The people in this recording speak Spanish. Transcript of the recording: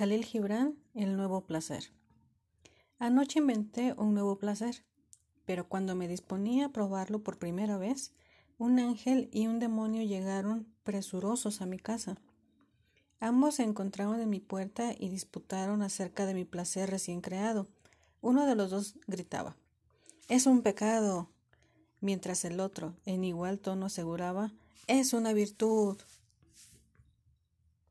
Jalil Gibran, el nuevo placer. Anoche inventé un nuevo placer, pero cuando me disponía a probarlo por primera vez, un ángel y un demonio llegaron presurosos a mi casa. Ambos se encontraron en mi puerta y disputaron acerca de mi placer recién creado. Uno de los dos gritaba Es un pecado, mientras el otro, en igual tono, aseguraba Es una virtud.